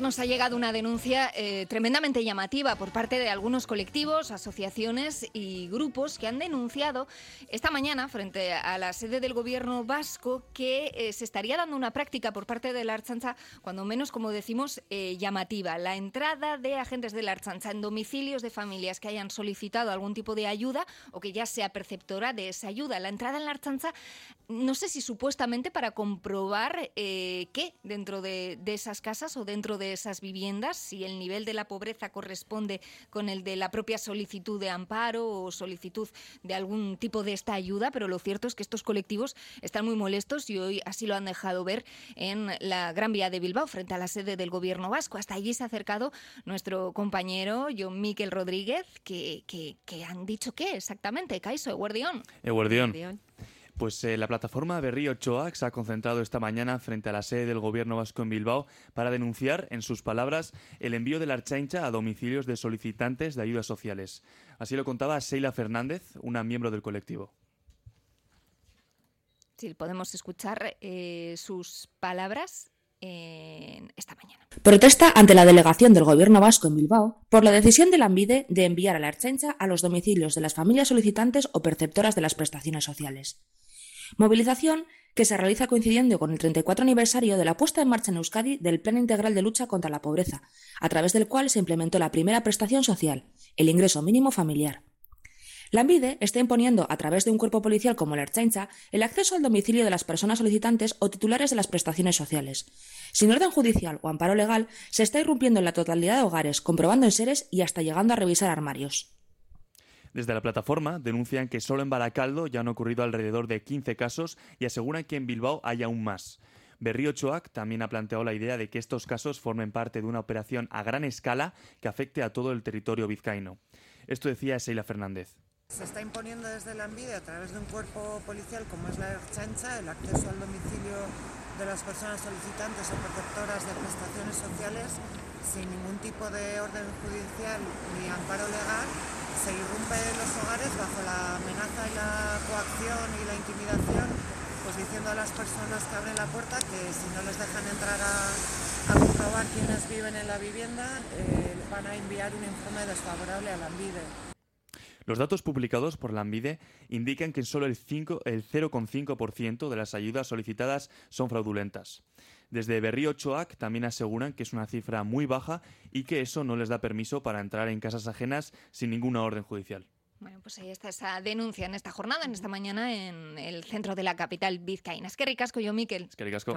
nos ha llegado una denuncia eh, tremendamente llamativa por parte de algunos colectivos, asociaciones y grupos que han denunciado esta mañana frente a la sede del gobierno vasco que eh, se estaría dando una práctica por parte de la Archancha, cuando menos, como decimos, eh, llamativa. La entrada de agentes de la Archancha en domicilios de familias que hayan solicitado algún tipo de ayuda o que ya sea perceptora de esa ayuda. La entrada en la Archancha, no sé si supuestamente para comprobar qué dentro de, de esas casas o dentro de esas viviendas, si el nivel de la pobreza corresponde con el de la propia solicitud de amparo o solicitud de algún tipo de esta ayuda, pero lo cierto es que estos colectivos están muy molestos y hoy así lo han dejado ver en la Gran Vía de Bilbao, frente a la sede del gobierno vasco. Hasta allí se ha acercado nuestro compañero John Miquel Rodríguez, que, que, han dicho qué exactamente, Caiso, Eguardión. Eguardión. Pues eh, la plataforma Berrío Choac se ha concentrado esta mañana frente a la sede del gobierno vasco en Bilbao para denunciar, en sus palabras, el envío de la archancha a domicilios de solicitantes de ayudas sociales. Así lo contaba Sheila Fernández, una miembro del colectivo. Sí, podemos escuchar eh, sus palabras esta mañana. Protesta ante la delegación del Gobierno vasco en Bilbao por la decisión de la ANVIDE de enviar a la Archencha a los domicilios de las familias solicitantes o perceptoras de las prestaciones sociales. Movilización que se realiza coincidiendo con el 34 aniversario de la puesta en marcha en Euskadi del Plan Integral de Lucha contra la Pobreza, a través del cual se implementó la primera prestación social, el ingreso mínimo familiar. La ANVIDE está imponiendo, a través de un cuerpo policial como la Erchaincha, el acceso al domicilio de las personas solicitantes o titulares de las prestaciones sociales. Sin orden judicial o amparo legal, se está irrumpiendo en la totalidad de hogares, comprobando enseres y hasta llegando a revisar armarios. Desde la plataforma denuncian que solo en Baracaldo ya han ocurrido alrededor de 15 casos y aseguran que en Bilbao hay aún más. Berrío Choac también ha planteado la idea de que estos casos formen parte de una operación a gran escala que afecte a todo el territorio vizcaíno. Esto decía Sheila Fernández. Se está imponiendo desde la ANVIDE a través de un cuerpo policial como es la Chancha el acceso al domicilio de las personas solicitantes o perceptoras de prestaciones sociales sin ningún tipo de orden judicial ni amparo legal se irrumpe en los hogares bajo la amenaza y la coacción y la intimidación, pues diciendo a las personas que abren la puerta que si no les dejan entrar a, comprobar quiénes viven en la vivienda, eh, van a enviar un informe desfavorable a la ANVIDE. Los datos publicados por la ANVIDE indican que solo el 0,5% de las ayudas solicitadas son fraudulentas. Desde Berrío Choac también aseguran que es una cifra muy baja y que eso no les da permiso para entrar en casas ajenas sin ninguna orden judicial. Bueno, pues ahí está esa denuncia en esta jornada, en esta mañana, en el centro de la capital vizcaína. Es que ricasco yo, Miquel. Es que ricasco.